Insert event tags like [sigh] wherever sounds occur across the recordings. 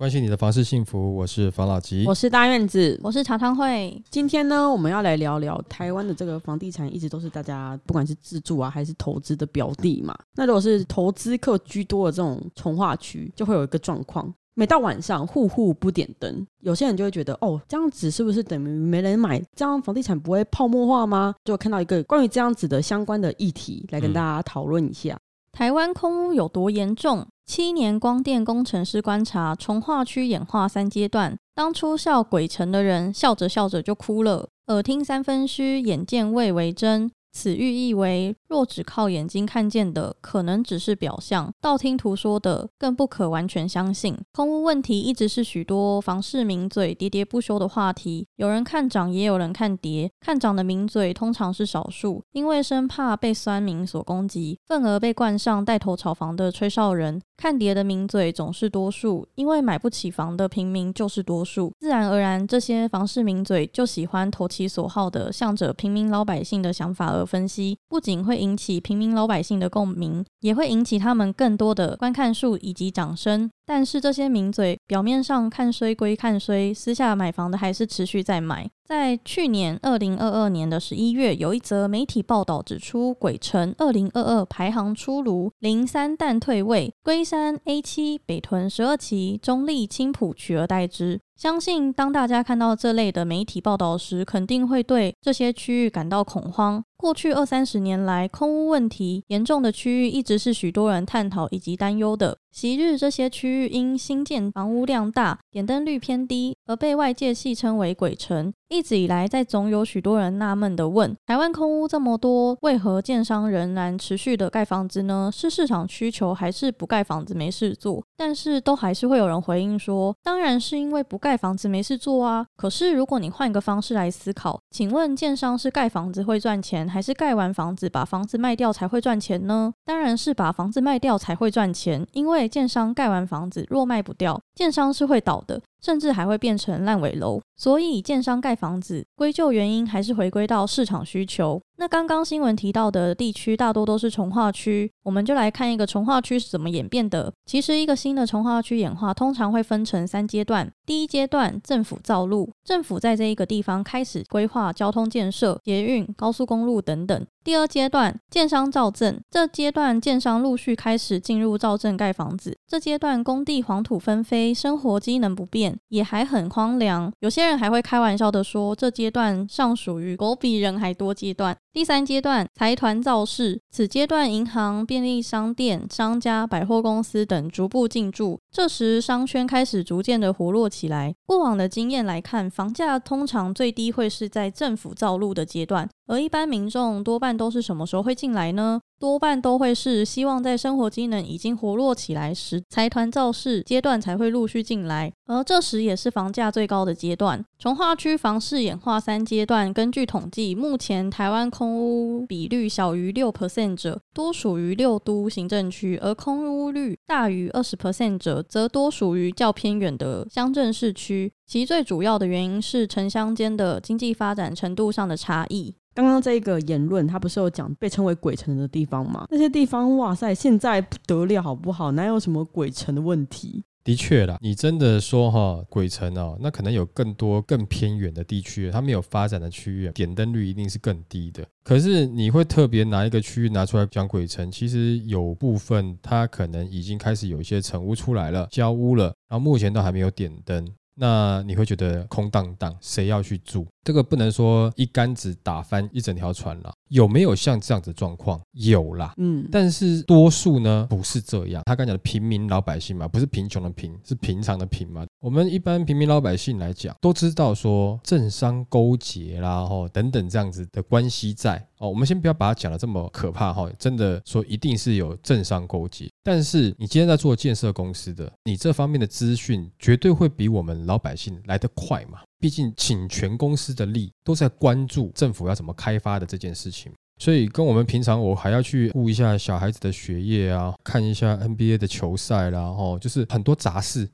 关心你的房事幸福，我是房老吉。我是大院子。我是茶汤会，今天呢，我们要来聊聊台湾的这个房地产，一直都是大家不管是自住啊，还是投资的标的嘛。那如果是投资客居多的这种从化区，就会有一个状况，每到晚上户户不点灯，有些人就会觉得，哦，这样子是不是等于没人买？这样房地产不会泡沫化吗？就看到一个关于这样子的相关的议题，来跟大家讨论一下。台湾空屋有多严重？七年光电工程师观察，从化区演化三阶段。当初笑鬼城的人，笑着笑着就哭了。耳听三分虚，眼见未为真。此寓意为：若只靠眼睛看见的，可能只是表象；道听途说的，更不可完全相信。空屋问题一直是许多房市名嘴喋喋不休的话题。有人看涨，也有人看跌。看涨的名嘴通常是少数，因为生怕被酸民所攻击，份额被冠上带头炒房的吹哨人。看跌的名嘴总是多数，因为买不起房的平民就是多数。自然而然，这些房市名嘴就喜欢投其所好的，向着平民老百姓的想法而分析，不仅会引起平民老百姓的共鸣，也会引起他们更多的观看数以及掌声。但是这些名嘴表面上看衰归看衰，私下买房的还是持续在买。在去年二零二二年的十一月，有一则媒体报道指出，鬼城二零二二排行出炉，零三但退位，龟山 A 七、北屯十二期、中立青浦取而代之。相信当大家看到这类的媒体报道时，肯定会对这些区域感到恐慌。过去二三十年来，空屋问题严重的区域一直是许多人探讨以及担忧的。昔日这些区域因新建房屋量大、点灯率偏低，而被外界戏称为“鬼城”。一直以来，在总有许多人纳闷的问：台湾空屋这么多，为何建商仍然持续的盖房子呢？是市场需求，还是不盖房子没事做？但是都还是会有人回应说：当然是因为不盖房子没事做啊。可是如果你换一个方式来思考，请问建商是盖房子会赚钱，还是盖完房子把房子卖掉才会赚钱呢？当然是把房子卖掉才会赚钱，因为建商盖完房子若卖不掉，建商是会倒的。甚至还会变成烂尾楼，所以建商盖房子归咎原因还是回归到市场需求。那刚刚新闻提到的地区大多都是从化区，我们就来看一个从化区是怎么演变的。其实一个新的从化区演化通常会分成三阶段，第一阶段政府造路，政府在这一个地方开始规划交通建设、捷运、高速公路等等。第二阶段，建商造镇，这阶段建商陆续开始进入造镇盖房子。这阶段工地黄土纷飞，生活机能不变也还很荒凉。有些人还会开玩笑的说，这阶段尚属于狗比人还多阶段。第三阶段，财团造势，此阶段银行、便利商店、商家、百货公司等逐步进驻。这时，商圈开始逐渐的活络起来。过往的经验来看，房价通常最低会是在政府造路的阶段。而一般民众多半都是什么时候会进来呢？多半都会是希望在生活机能已经活络起来时，财团造势阶段才会陆续进来，而这时也是房价最高的阶段。从化区房市演化三阶段，根据统计，目前台湾空屋比率小于六 percent 者，多属于六都行政区；而空屋率大于二十 percent 者，则多属于较偏远的乡镇市区。其最主要的原因是城乡间的经济发展程度上的差异。刚刚这个言论，他不是有讲被称为鬼城的地方吗？那些地方，哇塞，现在不得了，好不好？哪有什么鬼城的问题？的确啦，你真的说哈鬼城哦，那可能有更多更偏远的地区，它没有发展的区域，点灯率一定是更低的。可是你会特别拿一个区域拿出来讲鬼城，其实有部分它可能已经开始有一些成屋出来了，交屋了，然后目前都还没有点灯。那你会觉得空荡荡，谁要去住？这个不能说一竿子打翻一整条船了。有没有像这样子状况？有啦，嗯，但是多数呢不是这样。他刚讲的平民老百姓嘛，不是贫穷的贫，是平常的贫嘛。我们一般平民老百姓来讲，都知道说政商勾结啦，吼等等这样子的关系在哦。我们先不要把它讲的这么可怕哈，真的说一定是有政商勾结。但是你今天在做建设公司的，你这方面的资讯绝对会比我们老百姓来得快嘛。毕竟，请全公司的力都在关注政府要怎么开发的这件事情。所以跟我们平常我还要去顾一下小孩子的学业啊，看一下 NBA 的球赛啦，哦，就是很多杂事，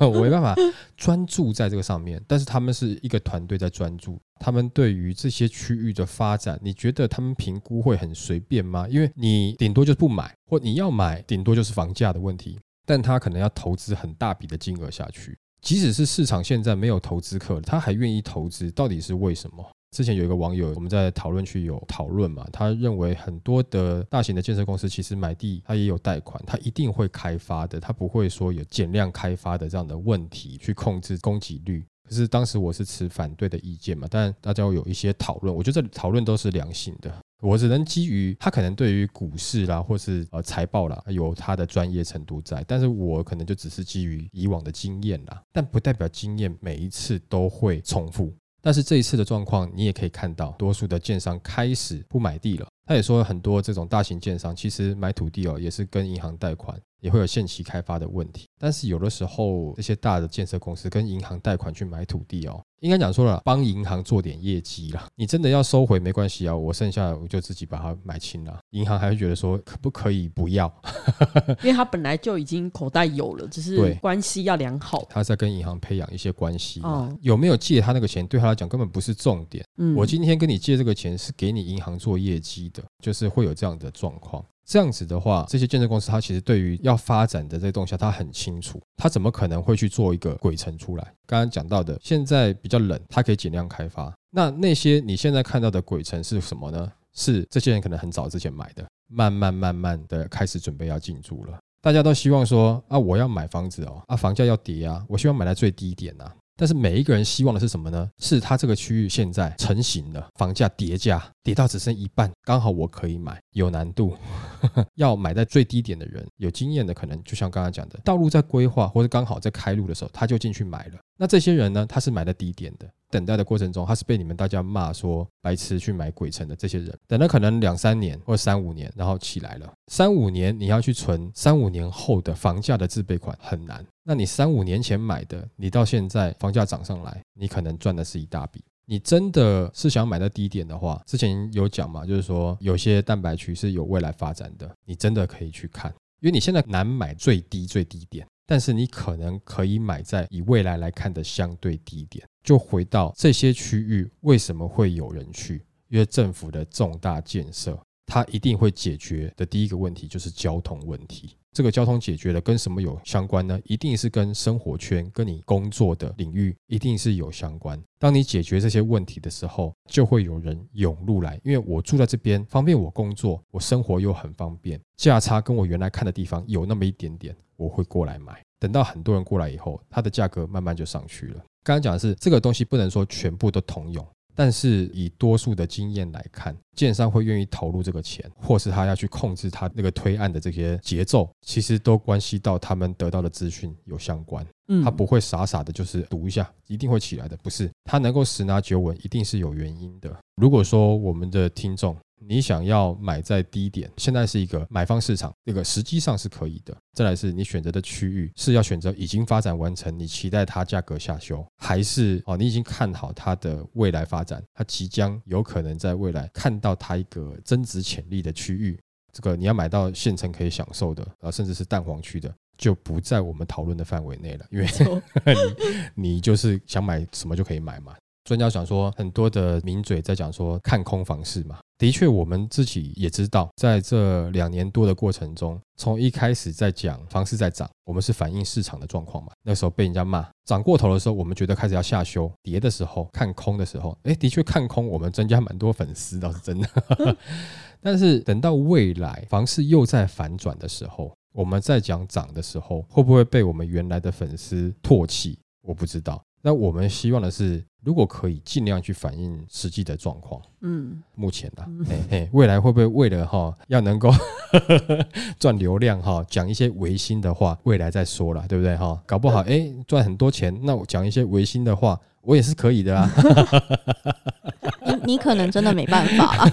我没办法专注在这个上面。但是他们是一个团队在专注，他们对于这些区域的发展，你觉得他们评估会很随便吗？因为你顶多就是不买，或你要买，顶多就是房价的问题，但他可能要投资很大笔的金额下去。即使是市场现在没有投资客，他还愿意投资，到底是为什么？之前有一个网友，我们在讨论区有讨论嘛，他认为很多的大型的建设公司其实买地，他也有贷款，他一定会开发的，他不会说有减量开发的这样的问题去控制供给率。可是当时我是持反对的意见嘛，但大家有一些讨论，我觉得这讨论都是良性的。我只能基于他可能对于股市啦，或是呃财报啦，有他的专业程度在，但是我可能就只是基于以往的经验啦，但不代表经验每一次都会重复。但是这一次的状况，你也可以看到，多数的建商开始不买地了。他也说，很多这种大型建商其实买土地哦，也是跟银行贷款。也会有限期开发的问题，但是有的时候这些大的建设公司跟银行贷款去买土地哦，应该讲说了，帮银行做点业绩啦。你真的要收回没关系啊，我剩下我就自己把它买清了。银行还会觉得说可不可以不要？[laughs] 因为他本来就已经口袋有了，只是关系要良好。他在跟银行培养一些关系哦，有没有借他那个钱对他来讲根本不是重点。嗯，我今天跟你借这个钱是给你银行做业绩的，就是会有这样的状况。这样子的话，这些建设公司它其实对于要发展的这东西，它很清楚，它怎么可能会去做一个鬼城出来？刚刚讲到的，现在比较冷，它可以减量开发。那那些你现在看到的鬼城是什么呢？是这些人可能很早之前买的，慢慢慢慢的开始准备要进驻了。大家都希望说啊，我要买房子哦，啊，房价要跌啊，我希望买在最低点呐。但是每一个人希望的是什么呢？是他这个区域现在成型了，房价叠价跌到只剩一半，刚好我可以买，有难度。[laughs] 要买在最低点的人，有经验的可能就像刚刚讲的，道路在规划或者刚好在开路的时候，他就进去买了。那这些人呢？他是买在低点的，等待的过程中，他是被你们大家骂说白痴去买鬼城的这些人，等了可能两三年或三五年，然后起来了。三五年你要去存三五年后的房价的自备款很难。那你三五年前买的，你到现在房价涨上来，你可能赚的是一大笔。你真的是想买到低点的话，之前有讲嘛，就是说有些蛋白区是有未来发展的，你真的可以去看，因为你现在难买最低最低点。但是你可能可以买在以未来来看的相对低点，就回到这些区域为什么会有人去？因为政府的重大建设，它一定会解决的第一个问题就是交通问题。这个交通解决了，跟什么有相关呢？一定是跟生活圈、跟你工作的领域一定是有相关。当你解决这些问题的时候，就会有人涌入来，因为我住在这边，方便我工作，我生活又很方便，价差跟我原来看的地方有那么一点点。我会过来买，等到很多人过来以后，它的价格慢慢就上去了。刚刚讲的是这个东西不能说全部都通用，但是以多数的经验来看，建商会愿意投入这个钱，或是他要去控制他那个推案的这些节奏，其实都关系到他们得到的资讯有相关。嗯，他不会傻傻的，就是赌一下一定会起来的，不是？他能够十拿九稳，一定是有原因的。如果说我们的听众，你想要买在低点，现在是一个买方市场，这个实际上是可以的。再来是你选择的区域是要选择已经发展完成，你期待它价格下修，还是哦你已经看好它的未来发展，它即将有可能在未来看到它一个增值潜力的区域，这个你要买到现成可以享受的，啊甚至是蛋黄区的，就不在我们讨论的范围内了，因为 [laughs] 你你就是想买什么就可以买嘛。专家讲说，很多的名嘴在讲说看空房市嘛。的确，我们自己也知道，在这两年多的过程中，从一开始在讲房市在涨，我们是反映市场的状况嘛。那时候被人家骂涨过头的时候，我们觉得开始要下修；跌的时候看空的时候，哎，的确看空，我们增加蛮多粉丝，倒是真的。[laughs] 但是等到未来房市又在反转的时候，我们在讲涨的时候，会不会被我们原来的粉丝唾弃？我不知道。那我们希望的是，如果可以尽量去反映实际的状况。嗯，目前的，嘿嘿，未来会不会为了哈要能够 [laughs] 赚流量哈，讲一些违心的话，未来再说了，对不对哈？搞不好哎赚很多钱，那我讲一些违心的话，我也是可以的啊。[laughs] 你你可能真的没办法了，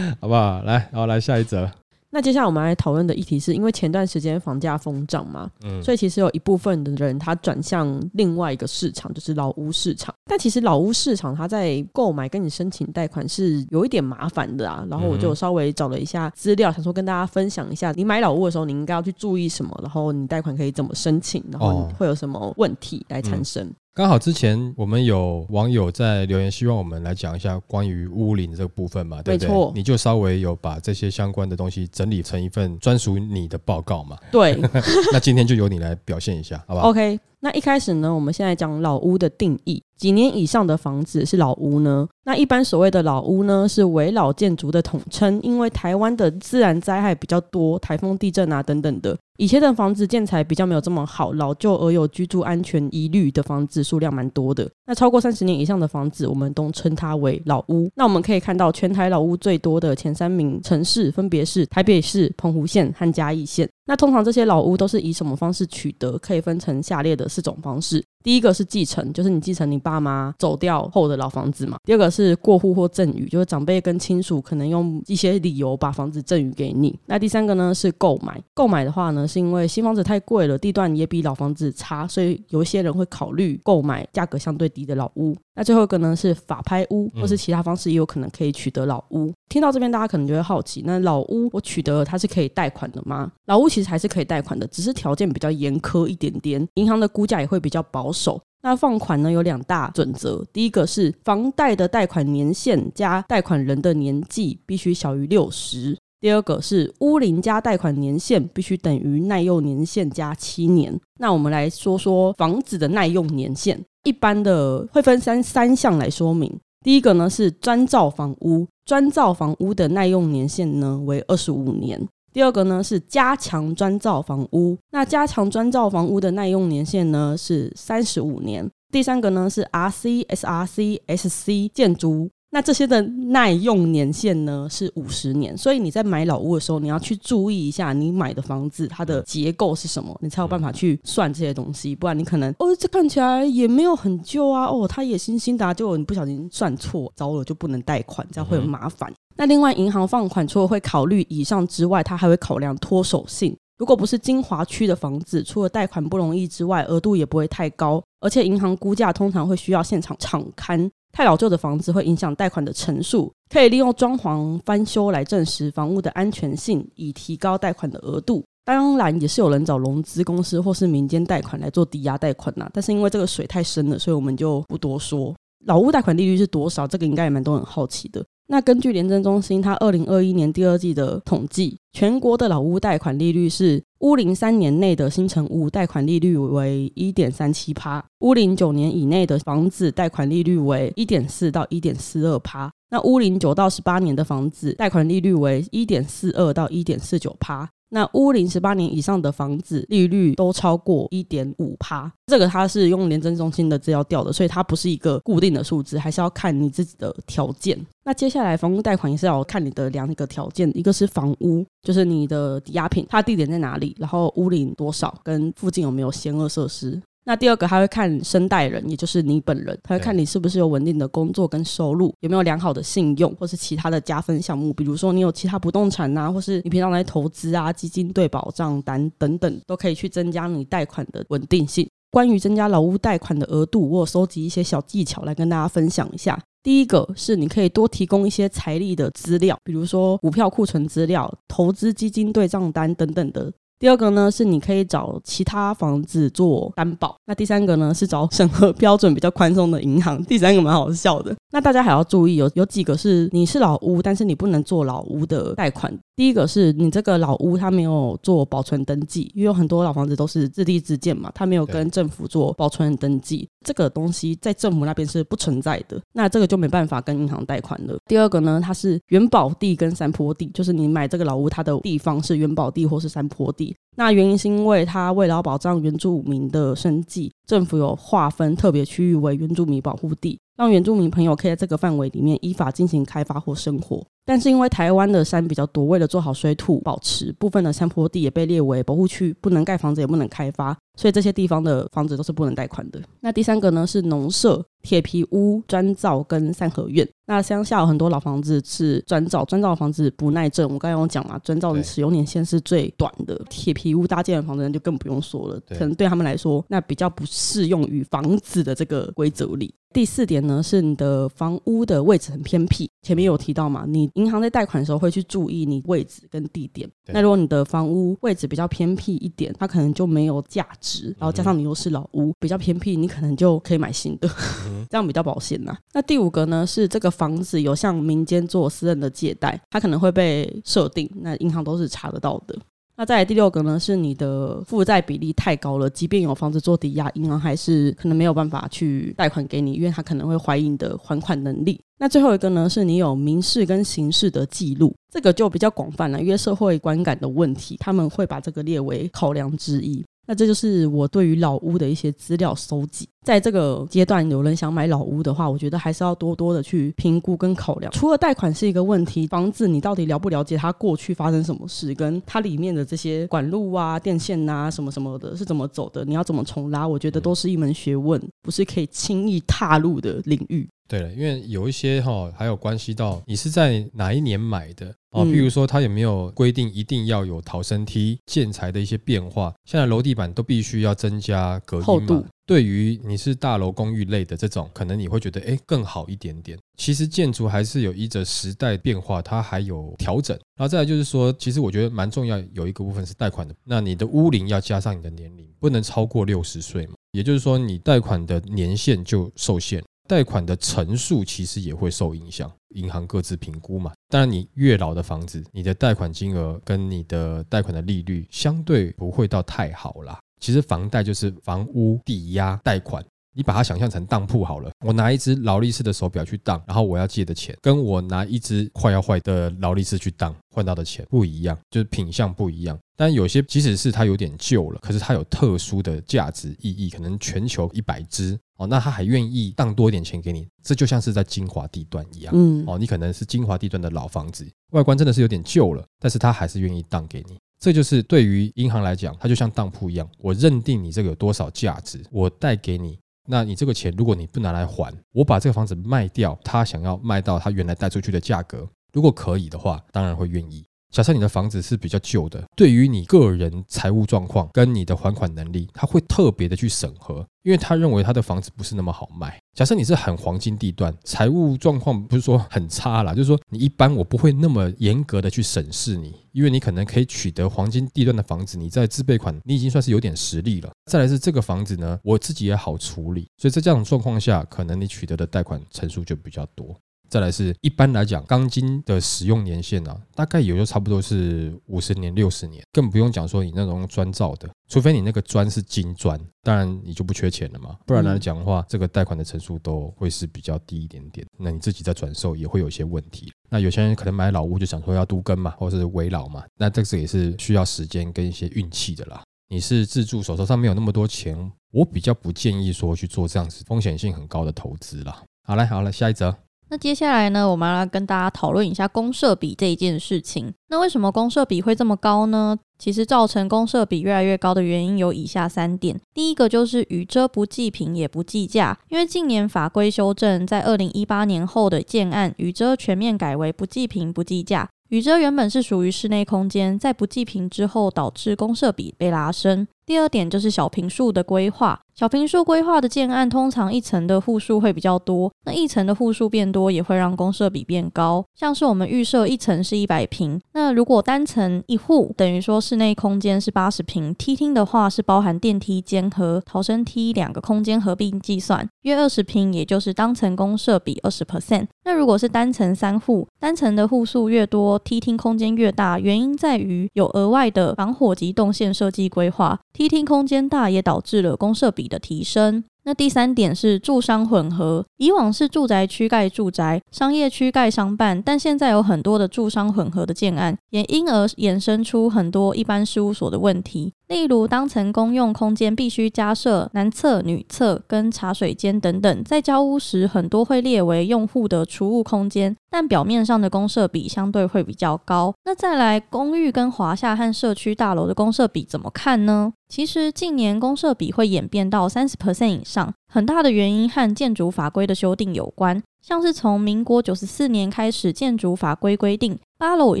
[laughs] 好不好？来，然后来下一则。那接下来我们来讨论的议题是，因为前段时间房价疯涨嘛，嗯，所以其实有一部分的人他转向另外一个市场，就是老屋市场。但其实老屋市场它在购买跟你申请贷款是有一点麻烦的啊。然后我就稍微找了一下资料，想说跟大家分享一下，你买老屋的时候你应该要去注意什么，然后你贷款可以怎么申请，然后会有什么问题来产生。刚好之前我们有网友在留言，希望我们来讲一下关于屋龄这个部分嘛，对不对？没错你就稍微有把这些相关的东西整理成一份专属你的报告嘛。对 [laughs] 那今天就由你来表现一下，好不好？，OK。那一开始呢，我们现在讲老屋的定义，几年以上的房子是老屋呢？那一般所谓的老屋呢，是围老建筑的统称，因为台湾的自然灾害比较多，台风、地震啊等等的，以前的房子建材比较没有这么好，老旧而有居住安全疑虑的房子数量蛮多的。那超过三十年以上的房子，我们都称它为老屋。那我们可以看到，全台老屋最多的前三名城市分别是台北市、澎湖县和嘉义县。那通常这些老屋都是以什么方式取得？可以分成下列的四种方式。第一个是继承，就是你继承你爸妈走掉后的老房子嘛。第二个是过户或赠与，就是长辈跟亲属可能用一些理由把房子赠与给你。那第三个呢是购买，购买的话呢是因为新房子太贵了，地段也比老房子差，所以有一些人会考虑购买价格相对低的老屋。那最后一个呢是法拍屋，或是其他方式也有可能可以取得老屋。听到这边，大家可能就会好奇，那老屋我取得了它是可以贷款的吗？老屋其实还是可以贷款的，只是条件比较严苛一点点，银行的估价也会比较保守。首那放款呢有两大准则，第一个是房贷的贷款年限加贷款人的年纪必须小于六十。第二个是屋龄加贷款年限必须等于耐用年限加七年。那我们来说说房子的耐用年限，一般的会分三三项来说明。第一个呢是专造房屋，专造房屋的耐用年限呢为二十五年。第二个呢是加强砖造房屋，那加强砖造房屋的耐用年限呢是三十五年。第三个呢是 RC、SRC、SC 建筑，那这些的耐用年限呢是五十年。所以你在买老屋的时候，你要去注意一下你买的房子它的结构是什么，你才有办法去算这些东西。不然你可能哦，这看起来也没有很旧啊，哦，它也新新的、啊，结果你不小心算错，糟了就不能贷款，这样会很麻烦。那另外，银行放款除了会考虑以上之外，它还会考量脱手性。如果不是精华区的房子，除了贷款不容易之外，额度也不会太高，而且银行估价通常会需要现场场勘。太老旧的房子会影响贷款的成数，可以利用装潢翻修来证实房屋的安全性，以提高贷款的额度。当然，也是有人找融资公司或是民间贷款来做抵押贷款呐、但是因为这个水太深了，所以我们就不多说。老屋贷款利率是多少？这个应该也蛮多人好奇的。那根据廉政中心它二零二一年第二季的统计，全国的老屋贷款利率是屋龄三年内的新成屋贷款利率为一点三七趴，屋龄九年以内的房子贷款利率为一点四到一点四二趴。那屋龄九到十八年的房子贷款利率为一点四二到一点四九趴。那屋龄十八年以上的房子利率都超过一点五趴，这个它是用廉政中心的资料调的，所以它不是一个固定的数字，还是要看你自己的条件。那接下来房屋贷款也是要看你的两个条件，一个是房屋，就是你的抵押品，它地点在哪里，然后屋龄多少，跟附近有没有险恶设施。那第二个还会看生贷人，也就是你本人，他会看你是不是有稳定的工作跟收入，有没有良好的信用，或是其他的加分项目，比如说你有其他不动产呐、或是你平常来投资啊、基金对保障单等等，都可以去增加你贷款的稳定性。关于增加老屋贷款的额度，我有收集一些小技巧来跟大家分享一下。第一个是你可以多提供一些财力的资料，比如说股票库存资料、投资基金对账单等等的。第二个呢是你可以找其他房子做担保，那第三个呢是找审核标准比较宽松的银行。第三个蛮好笑的，那大家还要注意有有几个是你是老屋，但是你不能做老屋的贷款。第一个是你这个老屋它没有做保存登记，因为有很多老房子都是自立自建嘛，它没有跟政府做保存登记，这个东西在政府那边是不存在的，那这个就没办法跟银行贷款了。第二个呢，它是原保地跟山坡地，就是你买这个老屋它的地方是原保地或是山坡地。那原因是因为它为了保障原住民的生计，政府有划分特别区域为原住民保护地，让原住民朋友可以在这个范围里面依法进行开发或生活。但是因为台湾的山比较多，为了做好水土保持，部分的山坡地也被列为保护区，不能盖房子，也不能开发，所以这些地方的房子都是不能贷款的。那第三个呢是农舍、铁皮屋、砖造跟三合院。那乡下有很多老房子是砖造，砖造的房子不耐震。我刚刚有讲嘛，砖造的使用年限是最短的。铁皮屋搭建的房子就更不用说了，可能对他们来说，那比较不适用于房子的这个规则里。第四点呢，是你的房屋的位置很偏僻。前面有提到嘛，你银行在贷款的时候会去注意你位置跟地点。那如果你的房屋位置比较偏僻一点，它可能就没有价值。然后加上你又是老屋，比较偏僻，你可能就可以买新的，[laughs] 这样比较保险呐。那第五个呢，是这个房子有向民间做私人的借贷，它可能会被设定，那银行都是查得到的。那再来第六个呢，是你的负债比例太高了，即便有房子做抵押，银行还是可能没有办法去贷款给你，因为他可能会怀疑你的还款能力。那最后一个呢，是你有民事跟刑事的记录，这个就比较广泛了，因为社会观感的问题，他们会把这个列为考量之一。那这就是我对于老屋的一些资料收集。在这个阶段，有人想买老屋的话，我觉得还是要多多的去评估跟考量。除了贷款是一个问题，房子你到底了不了解它过去发生什么事，跟它里面的这些管路啊、电线啊什么什么的，是怎么走的，你要怎么重拉，我觉得都是一门学问，不是可以轻易踏入的领域。对了，因为有一些哈，还有关系到你是在哪一年买的啊？譬如说，它有没有规定一定要有逃生梯建材的一些变化？现在楼地板都必须要增加隔音嘛？对于你是大楼公寓类的这种，可能你会觉得哎更好一点点。其实建筑还是有依着时代变化，它还有调整。然后再来就是说，其实我觉得蛮重要，有一个部分是贷款的。那你的屋龄要加上你的年龄，不能超过六十岁嘛？也就是说，你贷款的年限就受限。贷款的层数其实也会受影响，银行各自评估嘛。当然，你越老的房子，你的贷款金额跟你的贷款的利率相对不会到太好啦。其实房贷就是房屋抵押贷款，你把它想象成当铺好了。我拿一只劳力士的手表去当，然后我要借的钱，跟我拿一只快要坏的劳力士去当换到的钱不一样，就是品相不一样。但有些即使是它有点旧了，可是它有特殊的价值意义，可能全球一百只。哦，那他还愿意当多一点钱给你，这就像是在精华地段一样。嗯，哦，你可能是精华地段的老房子，外观真的是有点旧了，但是他还是愿意当给你。这就是对于银行来讲，它就像当铺一样，我认定你这个有多少价值，我贷给你，那你这个钱如果你不拿来还，我把这个房子卖掉，他想要卖到他原来贷出去的价格，如果可以的话，当然会愿意。假设你的房子是比较旧的，对于你个人财务状况跟你的还款能力，他会特别的去审核，因为他认为他的房子不是那么好卖。假设你是很黄金地段，财务状况不是说很差啦，就是说你一般我不会那么严格的去审视你，因为你可能可以取得黄金地段的房子，你在自备款你已经算是有点实力了。再来是这个房子呢，我自己也好处理，所以在这种状况下，可能你取得的贷款成数就比较多。再来是一般来讲，钢筋的使用年限呢，大概也就差不多是五十年、六十年，更不用讲说你那种砖造的，除非你那个砖是金砖，当然你就不缺钱了嘛。不然来讲的话，这个贷款的成数都会是比较低一点点。那你自己在转售也会有一些问题。那有些人可能买老屋就想说要都根嘛，或者是围老嘛，那这个也是需要时间跟一些运气的啦。你是自住，手头上没有那么多钱，我比较不建议说去做这样子风险性很高的投资啦。好嘞，好了，下一则。那接下来呢，我们来跟大家讨论一下公社比这一件事情。那为什么公社比会这么高呢？其实造成公社比越来越高的原因有以下三点。第一个就是雨遮不计平也不计价，因为近年法规修正，在二零一八年后的建案，雨遮全面改为不计平不计价。雨遮原本是属于室内空间，在不计平之后，导致公社比被拉升。第二点就是小平数的规划。小平数规划的建案，通常一层的户数会比较多，那一层的户数变多，也会让公设比变高。像是我们预设一层是一百平，那如果单层一户，等于说室内空间是八十平，梯厅的话是包含电梯间和逃生梯两个空间合并计算，约二十平，也就是当层公设比二十 percent。那如果是单层三户，单层的户数越多，梯厅空间越大，原因在于有额外的防火及动线设计规划，梯厅空间大也导致了公设比。的提升。那第三点是住商混合，以往是住宅区盖住宅，商业区盖商办，但现在有很多的住商混合的建案，也因而衍生出很多一般事务所的问题。例如当层公用空间必须加设男厕、女厕跟茶水间等等，在交屋时很多会列为用户的储物空间，但表面上的公设比相对会比较高。那再来，公寓跟华夏和社区大楼的公设比怎么看呢？其实近年公设比会演变到三十 percent 以上，很大的原因和建筑法规的修订有关。像是从民国九十四年开始，建筑法规规定，八楼以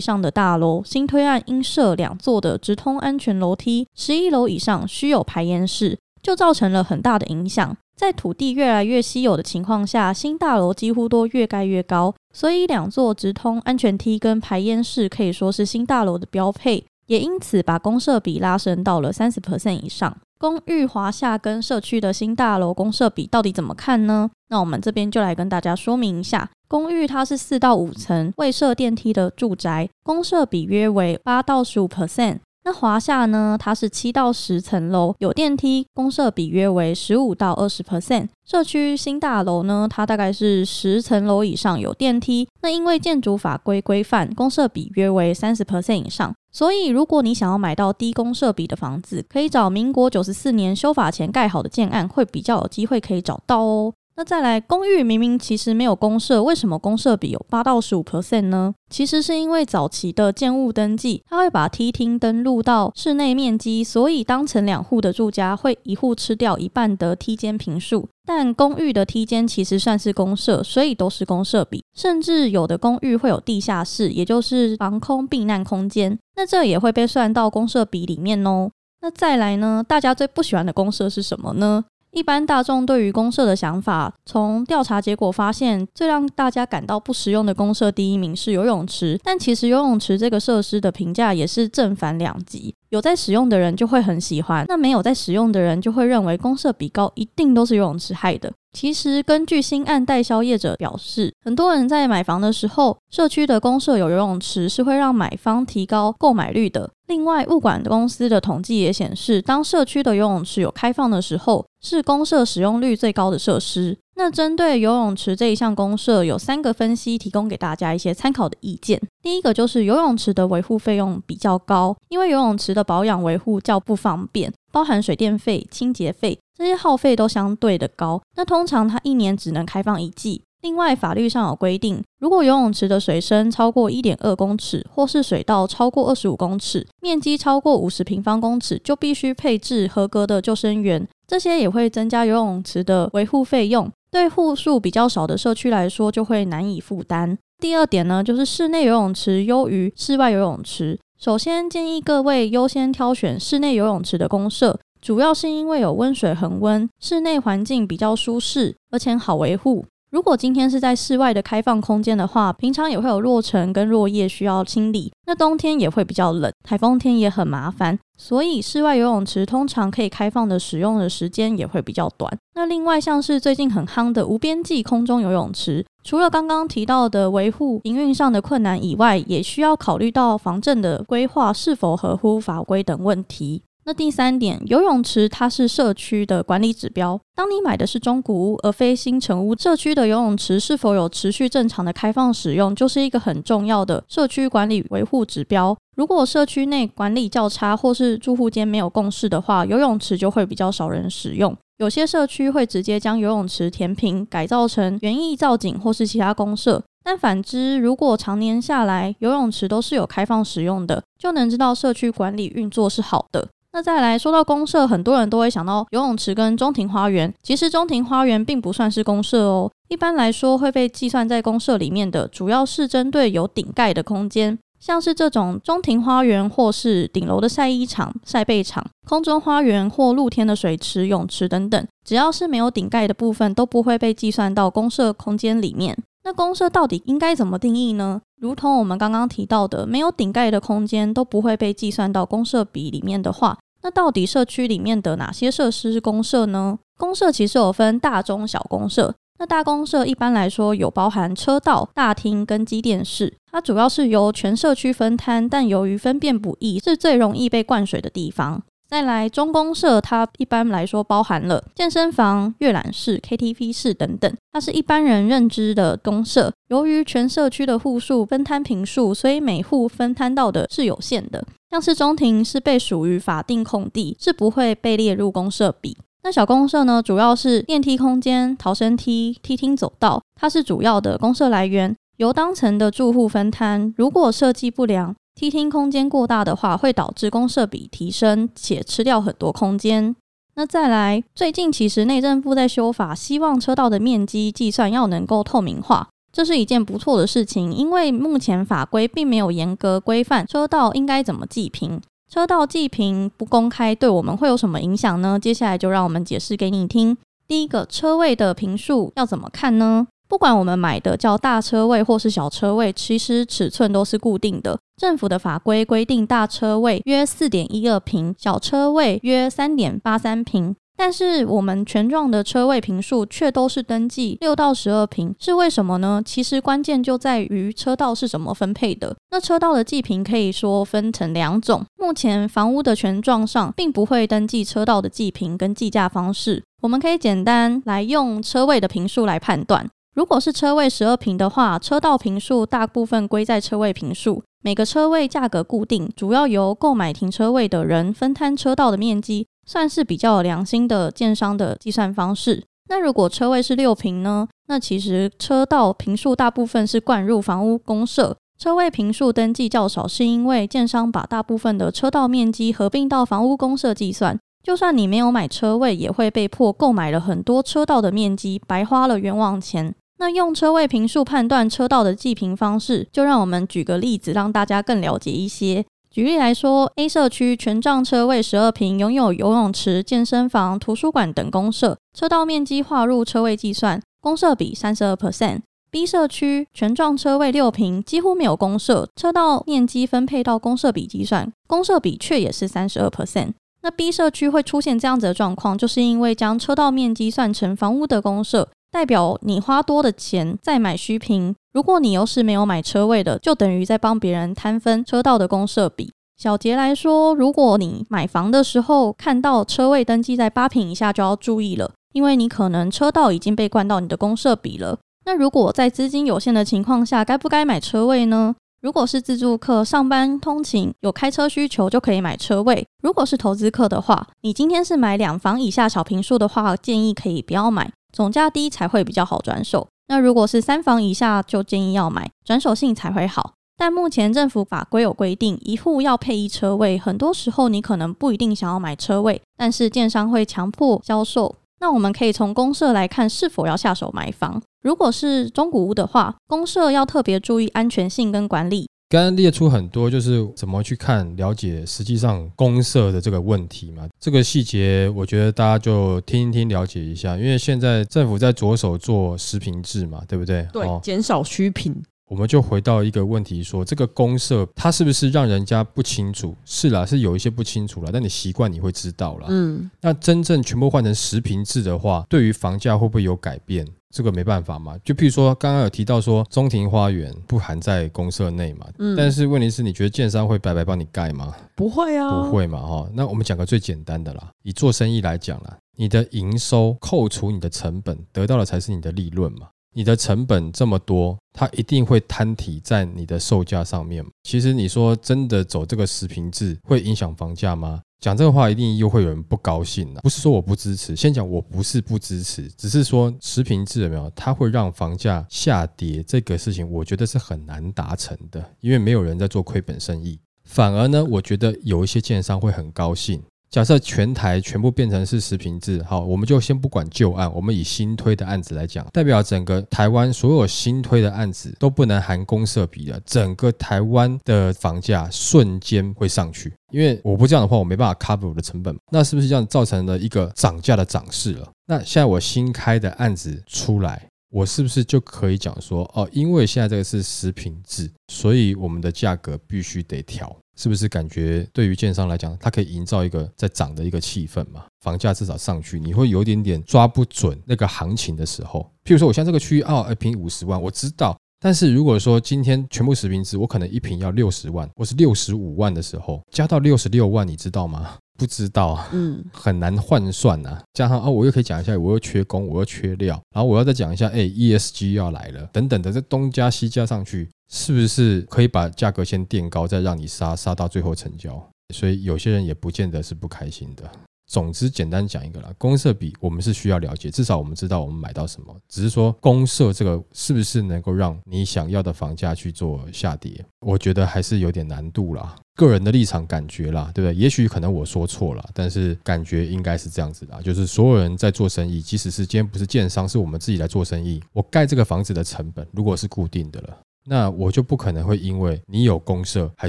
上的大楼新推案应设两座的直通安全楼梯，十一楼以上需有排烟室，就造成了很大的影响。在土地越来越稀有的情况下，新大楼几乎都越盖越高，所以两座直通安全梯跟排烟室可以说是新大楼的标配，也因此把公设比拉升到了三十 percent 以上。公寓华夏跟社区的新大楼公设比到底怎么看呢？那我们这边就来跟大家说明一下。公寓它是四到五层未设电梯的住宅，公设比约为八到十五 percent。那华夏呢，它是七到十层楼有电梯，公设比约为十五到二十 percent。社区新大楼呢，它大概是十层楼以上有电梯，那因为建筑法规规范，公设比约为三十 percent 以上。所以，如果你想要买到低公设比的房子，可以找民国九十四年修法前盖好的建案，会比较有机会可以找到哦。那再来，公寓明明其实没有公设，为什么公设比有八到十五 percent 呢？其实是因为早期的建物登记，它会把梯厅登录到室内面积，所以当成两户的住家会一户吃掉一半的梯间平数。但公寓的梯间其实算是公设，所以都是公设比，甚至有的公寓会有地下室，也就是防空避难空间，那这也会被算到公设比里面哦。那再来呢？大家最不喜欢的公设是什么呢？一般大众对于公社的想法，从调查结果发现，最让大家感到不实用的公社第一名是游泳池。但其实游泳池这个设施的评价也是正反两极，有在使用的人就会很喜欢，那没有在使用的人就会认为公社比高一定都是游泳池害的。其实，根据新案代销业者表示，很多人在买房的时候，社区的公社有游泳池是会让买方提高购买率的。另外，物管公司的统计也显示，当社区的游泳池有开放的时候，是公社使用率最高的设施。那针对游泳池这一项公社，有三个分析提供给大家一些参考的意见。第一个就是游泳池的维护费用比较高，因为游泳池的保养维护较不方便，包含水电费、清洁费。这些耗费都相对的高，那通常它一年只能开放一季。另外，法律上有规定，如果游泳池的水深超过一点二公尺，或是水道超过二十五公尺，面积超过五十平方公尺，就必须配置合格的救生员。这些也会增加游泳池的维护费用，对户数比较少的社区来说就会难以负担。第二点呢，就是室内游泳池优于室外游泳池。首先建议各位优先挑选室内游泳池的公社。主要是因为有温水恒温，室内环境比较舒适，而且好维护。如果今天是在室外的开放空间的话，平常也会有落尘跟落叶需要清理，那冬天也会比较冷，台风天也很麻烦，所以室外游泳池通常可以开放的使用的时间也会比较短。那另外像是最近很夯的无边际空中游泳池，除了刚刚提到的维护营运上的困难以外，也需要考虑到防震的规划是否合乎法规等问题。那第三点，游泳池它是社区的管理指标。当你买的是中古屋而非新城屋，社区的游泳池是否有持续正常的开放使用，就是一个很重要的社区管理维护指标。如果社区内管理较差，或是住户间没有共识的话，游泳池就会比较少人使用。有些社区会直接将游泳池填平，改造成园艺造景或是其他公设。但反之，如果常年下来游泳池都是有开放使用的，就能知道社区管理运作是好的。那再来说到公社，很多人都会想到游泳池跟中庭花园。其实中庭花园并不算是公社哦。一般来说，会被计算在公社里面的，主要是针对有顶盖的空间，像是这种中庭花园或是顶楼的晒衣场、晒背场、空中花园或露天的水池、泳池等等，只要是没有顶盖的部分，都不会被计算到公社空间里面。那公社到底应该怎么定义呢？如同我们刚刚提到的，没有顶盖的空间都不会被计算到公社比里面的话。那到底社区里面的哪些设施是公社呢？公社其实有分大、中、小公社。那大公社一般来说有包含车道、大厅跟机电室，它主要是由全社区分摊，但由于分辨不易，是最容易被灌水的地方。再来中公社，它一般来说包含了健身房、阅览室、KTV 室等等，它是一般人认知的公社。由于全社区的户数分摊平数，所以每户分摊到的是有限的。像是中庭是被属于法定空地，是不会被列入公设比。那小公社呢，主要是电梯空间、逃生梯、梯厅走道，它是主要的公社来源，由当层的住户分摊。如果设计不良，梯厅空间过大的话，会导致公社比提升，且吃掉很多空间。那再来，最近其实内政部在修法，希望车道的面积计算要能够透明化，这是一件不错的事情，因为目前法规并没有严格规范车道应该怎么计平。车道计平不公开，对我们会有什么影响呢？接下来就让我们解释给你听。第一个，车位的平数要怎么看呢？不管我们买的叫大车位或是小车位，其实尺寸都是固定的。政府的法规规定，大车位约四点一二平，小车位约三点八三平。但是我们权状的车位平数却都是登记六到十二平，是为什么呢？其实关键就在于车道是怎么分配的。那车道的计平可以说分成两种，目前房屋的权状上并不会登记车道的计平跟计价方式。我们可以简单来用车位的平数来判断。如果是车位十二平的话，车道平数大部分归在车位平数，每个车位价格固定，主要由购买停车位的人分摊车道的面积。算是比较良心的建商的计算方式。那如果车位是六平呢？那其实车道平数大部分是灌入房屋公社，车位平数登记较少，是因为建商把大部分的车道面积合并到房屋公社计算。就算你没有买车位，也会被迫购买了很多车道的面积，白花了冤枉钱。那用车位平数判断车道的计平方式，就让我们举个例子，让大家更了解一些。举例来说，A 社区全幢车位十二平，拥有游泳池、健身房、图书馆等公社，车道面积划入车位计算，公社比三十二 percent。B 社区全幢车位六平，几乎没有公社，车道面积分配到公社比计算，公社比却也是三十二 percent。那 B 社区会出现这样子的状况，就是因为将车道面积算成房屋的公社，代表你花多的钱再买虚平。如果你又是没有买车位的，就等于在帮别人摊分车道的公设比。小杰来说，如果你买房的时候看到车位登记在八平以下，就要注意了，因为你可能车道已经被灌到你的公设比了。那如果在资金有限的情况下，该不该买车位呢？如果是自助客，上班通勤有开车需求，就可以买车位。如果是投资客的话，你今天是买两房以下小平数的话，建议可以不要买，总价低才会比较好转手。那如果是三房以下，就建议要买，转手性才会好。但目前政府法规有规定，一户要配一车位，很多时候你可能不一定想要买车位，但是建商会强迫销售。那我们可以从公社来看，是否要下手买房。如果是中古屋的话，公社要特别注意安全性跟管理。刚刚列出很多，就是怎么去看了解实际上公社的这个问题嘛？这个细节，我觉得大家就听一听，了解一下。因为现在政府在着手做实平制嘛，对不对？对，减少虚品。我们就回到一个问题，说这个公社它是不是让人家不清楚？是啦，是有一些不清楚了，但你习惯你会知道了。嗯，那真正全部换成实平制的话，对于房价会不会有改变？这个没办法嘛，就譬如说刚刚有提到说中庭花园不含在公社内嘛，嗯，但是问题是你觉得建商会白白帮你盖吗？不会啊，不会嘛，哈。那我们讲个最简单的啦，以做生意来讲啦，你的营收扣除你的成本，得到的才是你的利润嘛。你的成本这么多，它一定会摊体在你的售价上面。其实你说真的走这个十平制会影响房价吗？讲这个话，一定又会有人不高兴了。不是说我不支持，先讲我不是不支持，只是说持平制有没有，它会让房价下跌这个事情，我觉得是很难达成的，因为没有人在做亏本生意。反而呢，我觉得有一些建商会很高兴。假设全台全部变成是十平制，好，我们就先不管旧案，我们以新推的案子来讲，代表整个台湾所有新推的案子都不能含公设比的，整个台湾的房价瞬间会上去，因为我不这样的话，我没办法 cover 我的成本，那是不是这样造成了一个涨价的涨势了？那现在我新开的案子出来，我是不是就可以讲说，哦，因为现在这个是实品制，所以我们的价格必须得调。是不是感觉对于建商来讲，它可以营造一个在涨的一个气氛嘛？房价至少上去，你会有点点抓不准那个行情的时候。譬如说，我现在这个区域哦，一平五十万，我知道。但是如果说今天全部食品制，我可能一瓶要六十万，我是六十五万的时候，加到六十六万，你知道吗？不知道啊，嗯，很难换算呐。加上啊，我又可以讲一下，我又缺工，我又缺料，然后我要再讲一下，哎，ESG 要来了，等等的，这东加西加上去，是不是可以把价格先垫高，再让你杀杀到最后成交？所以有些人也不见得是不开心的。总之，简单讲一个啦，公社比我们是需要了解，至少我们知道我们买到什么。只是说公社这个是不是能够让你想要的房价去做下跌，我觉得还是有点难度啦。个人的立场感觉啦，对不对？也许可能我说错了，但是感觉应该是这样子的，就是所有人在做生意，即使是今天不是建商，是我们自己来做生意，我盖这个房子的成本如果是固定的了，那我就不可能会因为你有公社还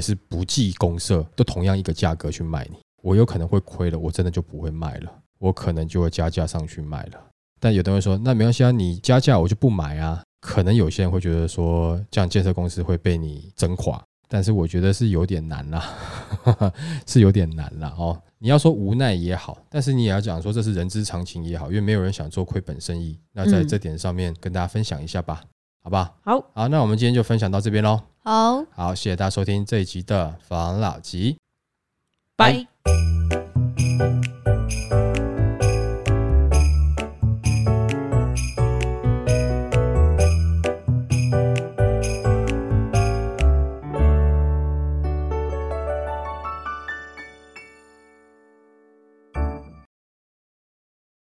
是不计公社，都同样一个价格去卖你。我有可能会亏了，我真的就不会卖了，我可能就会加价上去卖了。但有的人说，那没关系啊，你加价我就不买啊。可能有些人会觉得说，这样建设公司会被你整垮，但是我觉得是有点难啦，[laughs] 是有点难啦哦。你要说无奈也好，但是你也要讲说这是人之常情也好，因为没有人想做亏本生意。那在这点上面跟大家分享一下吧，好吧？好，好，那我们今天就分享到这边喽。好，好，谢谢大家收听这一集的防老吉。拜。